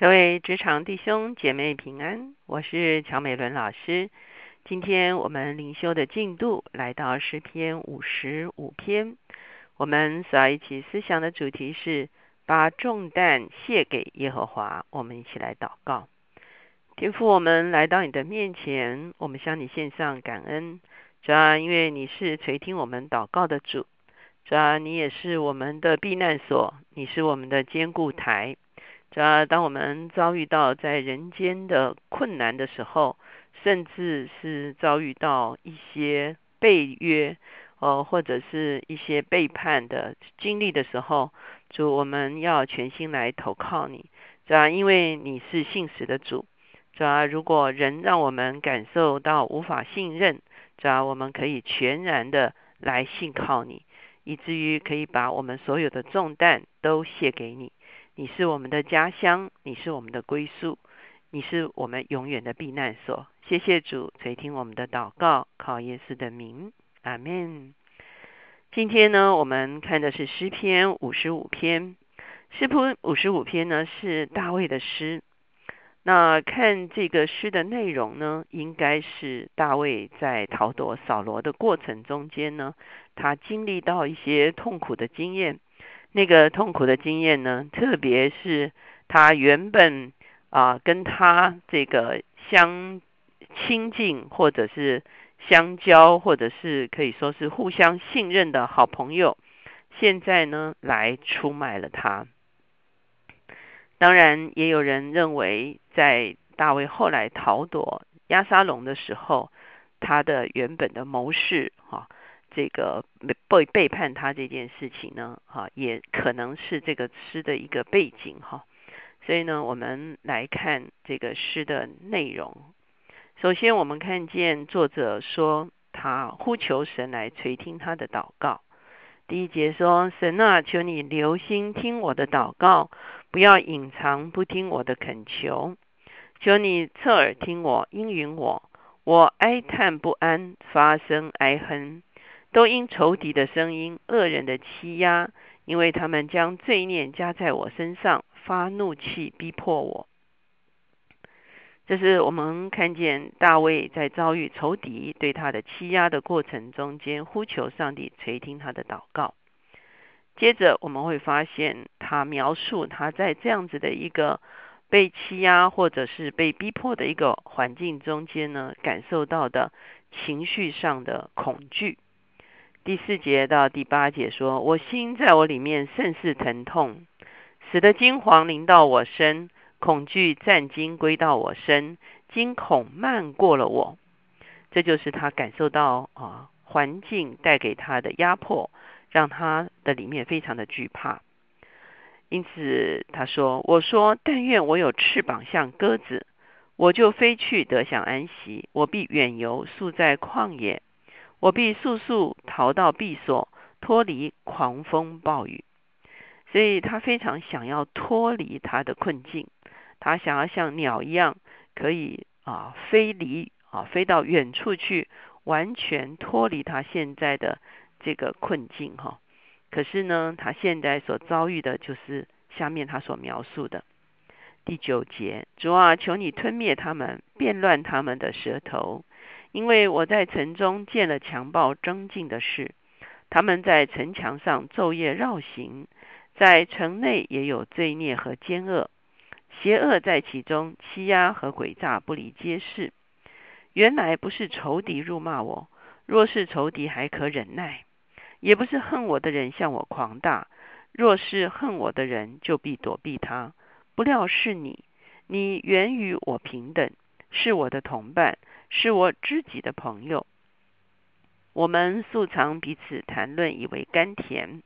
各位职场弟兄姐妹平安，我是乔美伦老师。今天我们灵修的进度来到诗篇五十五篇，我们所要一起思想的主题是把重担卸给耶和华。我们一起来祷告，天父，我们来到你的面前，我们向你献上感恩，主要因为你是垂听我们祷告的主，主要你也是我们的避难所，你是我们的坚固台。主要当我们遭遇到在人间的困难的时候，甚至是遭遇到一些背约，呃，或者是一些背叛的经历的时候，主，我们要全心来投靠你，主要因为你是信实的主。主要如果人让我们感受到无法信任，主要我们可以全然的来信靠你，以至于可以把我们所有的重担都卸给你。你是我们的家乡，你是我们的归宿，你是我们永远的避难所。谢谢主垂听我们的祷告，靠耶稣的名，阿门。今天呢，我们看的是诗篇五十五篇。诗篇五十五篇呢是大卫的诗。那看这个诗的内容呢，应该是大卫在逃躲扫罗的过程中间呢，他经历到一些痛苦的经验。那个痛苦的经验呢，特别是他原本啊跟他这个相亲近，或者是相交，或者是可以说是互相信任的好朋友，现在呢来出卖了他。当然，也有人认为，在大卫后来逃躲亚沙龙的时候，他的原本的谋士哈。这个背背叛他这件事情呢，哈，也可能是这个诗的一个背景哈。所以呢，我们来看这个诗的内容。首先，我们看见作者说他呼求神来垂听他的祷告。第一节说：“神啊，求你留心听我的祷告，不要隐藏不听我的恳求。求你侧耳听我，应允我。我哀叹不安，发声哀哼。”都因仇敌的声音、恶人的欺压，因为他们将罪孽加在我身上，发怒气逼迫我。这是我们看见大卫在遭遇仇敌对他的欺压的过程中间，呼求上帝垂听他的祷告。接着我们会发现，他描述他在这样子的一个被欺压或者是被逼迫的一个环境中间呢，感受到的情绪上的恐惧。第四节到第八节说：“我心在我里面甚是疼痛，使得惊惶临到我身，恐惧战惊归到我身，惊恐漫过了我。”这就是他感受到啊，环境带给他的压迫，让他的里面非常的惧怕。因此他说：“我说，但愿我有翅膀像鸽子，我就飞去得享安息。我必远游，宿在旷野。”我必速速逃到避所，脱离狂风暴雨。所以他非常想要脱离他的困境，他想要像鸟一样，可以啊飞离啊飞到远处去，完全脱离他现在的这个困境哈。可是呢，他现在所遭遇的就是下面他所描述的第九节：主啊，求你吞灭他们，变乱他们的舌头。因为我在城中见了强暴争竞的事，他们在城墙上昼夜绕行，在城内也有罪孽和奸恶，邪恶在其中，欺压和诡诈不离皆是。原来不是仇敌辱骂我，若是仇敌还可忍耐；也不是恨我的人向我狂大，若是恨我的人就必躲避他。不料是你，你原与我平等，是我的同伴。是我知己的朋友，我们素常彼此谈论，以为甘甜。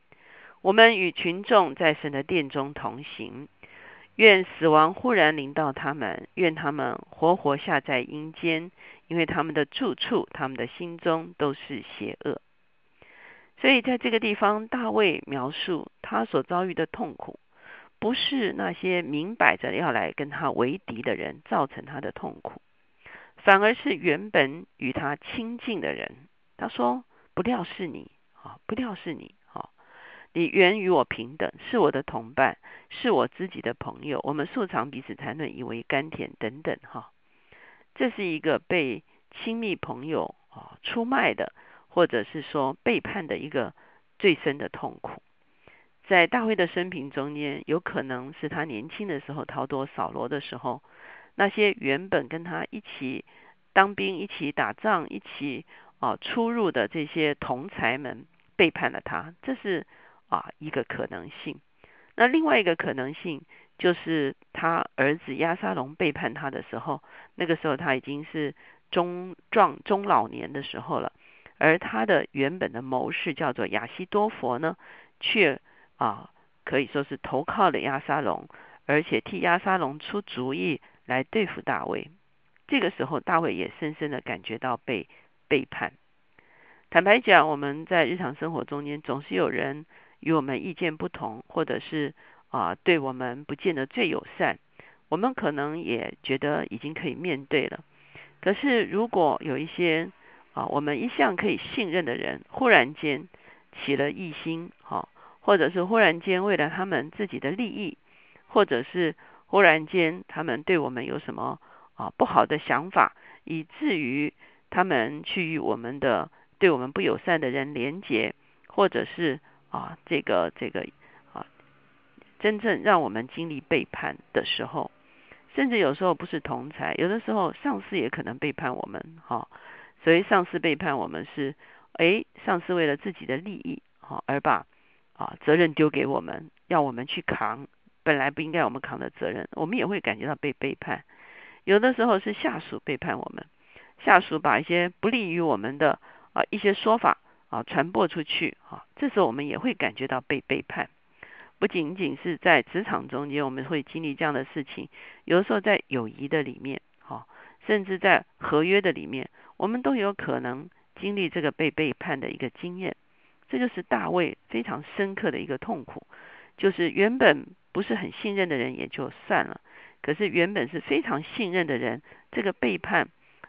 我们与群众在神的殿中同行。愿死亡忽然临到他们，愿他们活活下在阴间，因为他们的住处，他们的心中都是邪恶。所以，在这个地方，大卫描述他所遭遇的痛苦，不是那些明摆着要来跟他为敌的人造成他的痛苦。反而是原本与他亲近的人，他说：“不料是你，啊，不料是你，啊。”你原与我平等，是我的同伴，是我自己的朋友，我们素常彼此谈论，以为甘甜等等哈。这是一个被亲密朋友啊出卖的，或者是说背叛的一个最深的痛苦。在大卫的生平中间，有可能是他年轻的时候逃躲扫罗的时候，那些原本跟他一起当兵、一起打仗、一起啊出入的这些同才们背叛了他，这是。啊，一个可能性。那另外一个可能性就是他儿子亚沙龙背叛他的时候，那个时候他已经是中壮中老年的时候了。而他的原本的谋士叫做亚西多佛呢，却啊可以说是投靠了亚沙龙，而且替亚沙龙出主意来对付大卫。这个时候，大卫也深深的感觉到被背叛。坦白讲，我们在日常生活中间总是有人。与我们意见不同，或者是啊对我们不见得最友善，我们可能也觉得已经可以面对了。可是如果有一些啊我们一向可以信任的人，忽然间起了异心，哈，或者是忽然间为了他们自己的利益，或者是忽然间他们对我们有什么啊不好的想法，以至于他们去与我们的对我们不友善的人连结，或者是。啊，这个这个啊，真正让我们经历背叛的时候，甚至有时候不是同才，有的时候上司也可能背叛我们。哈，所以上司背叛我们是，哎，上司为了自己的利益，哈，而把啊责任丢给我们，要我们去扛本来不应该我们扛的责任，我们也会感觉到被背叛。有的时候是下属背叛我们，下属把一些不利于我们的啊一些说法。啊，传播出去啊，这时候我们也会感觉到被背叛。不仅仅是在职场中间，我们会经历这样的事情。有的时候在友谊的里面，哈，甚至在合约的里面，我们都有可能经历这个被背叛的一个经验。这就是大卫非常深刻的一个痛苦，就是原本不是很信任的人也就算了，可是原本是非常信任的人，这个背叛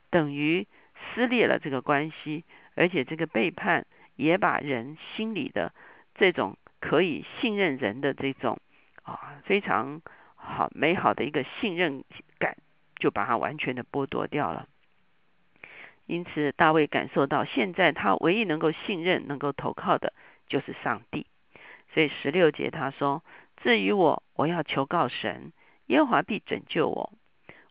等于撕裂了这个关系，而且这个背叛。也把人心里的这种可以信任人的这种啊非常好美好的一个信任感，就把它完全的剥夺掉了。因此，大卫感受到现在他唯一能够信任、能够投靠的就是上帝。所以十六节他说：“至于我，我要求告神，耶和华必拯救我。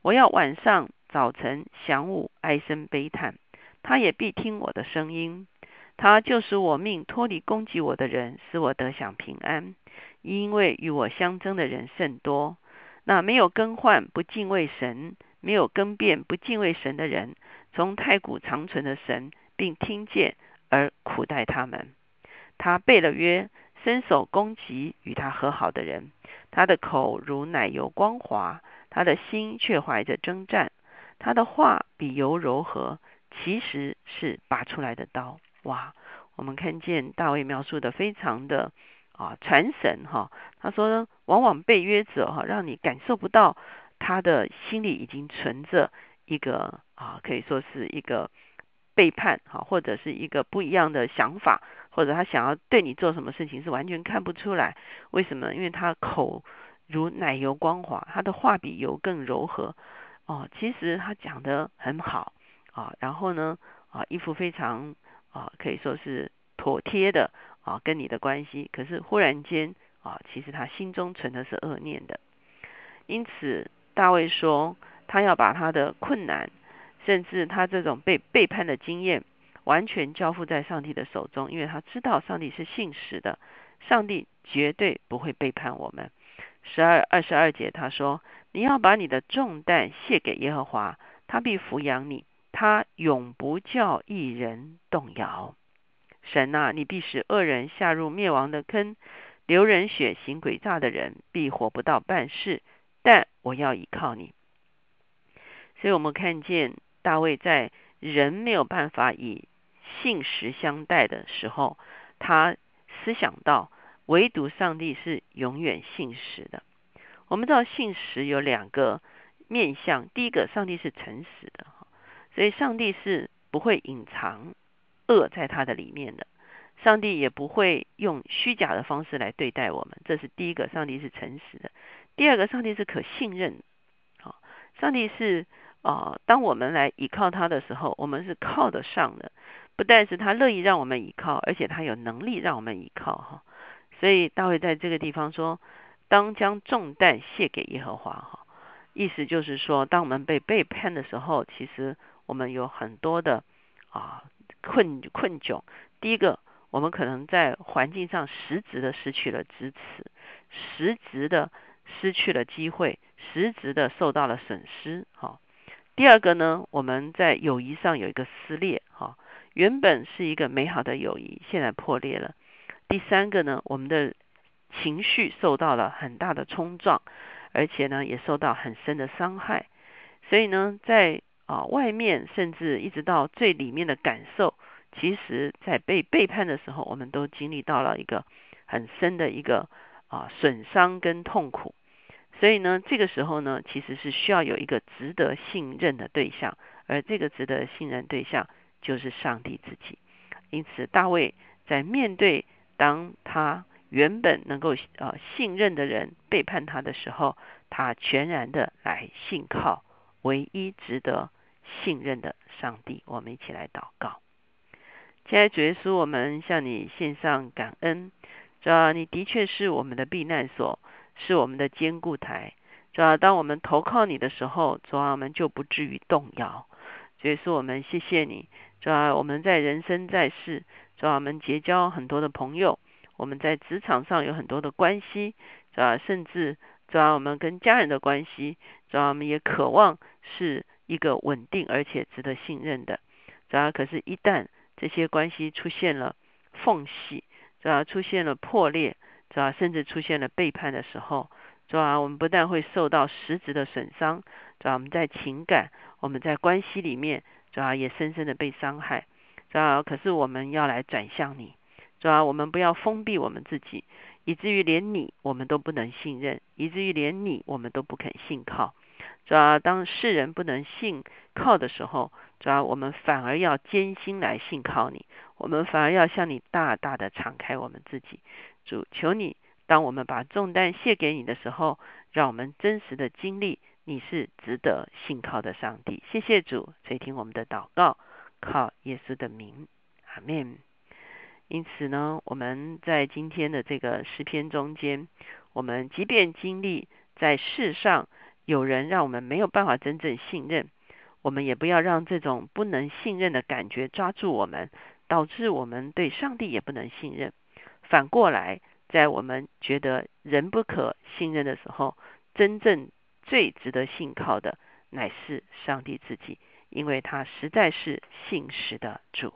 我要晚上、早晨、晌午哀声悲叹，他也必听我的声音。”他就使我命脱离攻击我的人，使我得享平安。因为与我相争的人甚多，那没有更换不敬畏神，没有更变不敬畏神的人，从太古长存的神，并听见而苦待他们。他背了约，伸手攻击与他和好的人。他的口如奶油光滑，他的心却怀着征战。他的话比油柔和，其实是拔出来的刀。哇，我们看见大卫描述的非常的啊传神哈。他说，往往被约者哈，让你感受不到他的心里已经存着一个啊，可以说是一个背叛哈，或者是一个不一样的想法，或者他想要对你做什么事情是完全看不出来。为什么？因为他口如奶油光滑，他的话比油更柔和哦。其实他讲的很好啊，然后呢啊，一副非常。啊，可以说是妥帖的啊，跟你的关系。可是忽然间啊，其实他心中存的是恶念的。因此，大卫说，他要把他的困难，甚至他这种被背叛的经验，完全交付在上帝的手中，因为他知道上帝是信实的，上帝绝对不会背叛我们。十二二十二节他说：“你要把你的重担卸给耶和华，他必抚养你。”他永不叫一人动摇。神啊，你必使恶人下入灭亡的坑，流人血、行诡诈的人必活不到半世。但我要依靠你。所以，我们看见大卫在人没有办法以信实相待的时候，他思想到唯独上帝是永远信实的。我们知道信实有两个面向，第一个，上帝是诚实的。所以，上帝是不会隐藏恶在他的里面的。上帝也不会用虚假的方式来对待我们。这是第一个，上帝是诚实的；第二个，上帝是可信任。好，上帝是啊，当我们来依靠他的时候，我们是靠得上的。不但是他乐意让我们依靠，而且他有能力让我们依靠哈。所以大卫在这个地方说：“当将重担卸给耶和华。”哈，意思就是说，当我们被背叛的时候，其实我们有很多的啊困困窘。第一个，我们可能在环境上实质的失去了支持，实质的失去了机会，实质的受到了损失。哈，第二个呢，我们在友谊上有一个撕裂。哈。原本是一个美好的友谊，现在破裂了。第三个呢，我们的情绪受到了很大的冲撞，而且呢，也受到很深的伤害。所以呢，在啊外面，甚至一直到最里面的感受，其实在被背叛的时候，我们都经历到了一个很深的一个啊损伤跟痛苦。所以呢，这个时候呢，其实是需要有一个值得信任的对象，而这个值得信任对象。就是上帝自己，因此大卫在面对当他原本能够呃信任的人背叛他的时候，他全然的来信靠唯一值得信任的上帝。我们一起来祷告，亲爱主耶稣，我们向你献上感恩，主啊，你的确是我们的避难所，是我们的坚固台。主啊，当我们投靠你的时候，主啊，我们就不至于动摇。主耶稣，我们谢谢你。主要我们在人生在世，主要我们结交很多的朋友，我们在职场上有很多的关系，主要甚至主要我们跟家人的关系，主要我们也渴望是一个稳定而且值得信任的。主要可是，一旦这些关系出现了缝隙，主要出现了破裂，主要甚至出现了背叛的时候，主要我们不但会受到实质的损伤，主要我们在情感，我们在关系里面。主要也深深的被伤害，主要可是我们要来转向你，主要我们不要封闭我们自己，以至于连你我们都不能信任，以至于连你我们都不肯信靠。主要当世人不能信靠的时候，主要我们反而要艰辛来信靠你，我们反而要向你大大的敞开我们自己。主求你，当我们把重担卸给你的时候，让我们真实的经历。你是值得信靠的上帝，谢谢主垂听我们的祷告，靠耶稣的名，阿门。因此呢，我们在今天的这个诗篇中间，我们即便经历在世上有人让我们没有办法真正信任，我们也不要让这种不能信任的感觉抓住我们，导致我们对上帝也不能信任。反过来，在我们觉得人不可信任的时候，真正。最值得信靠的乃是上帝自己，因为他实在是信实的主。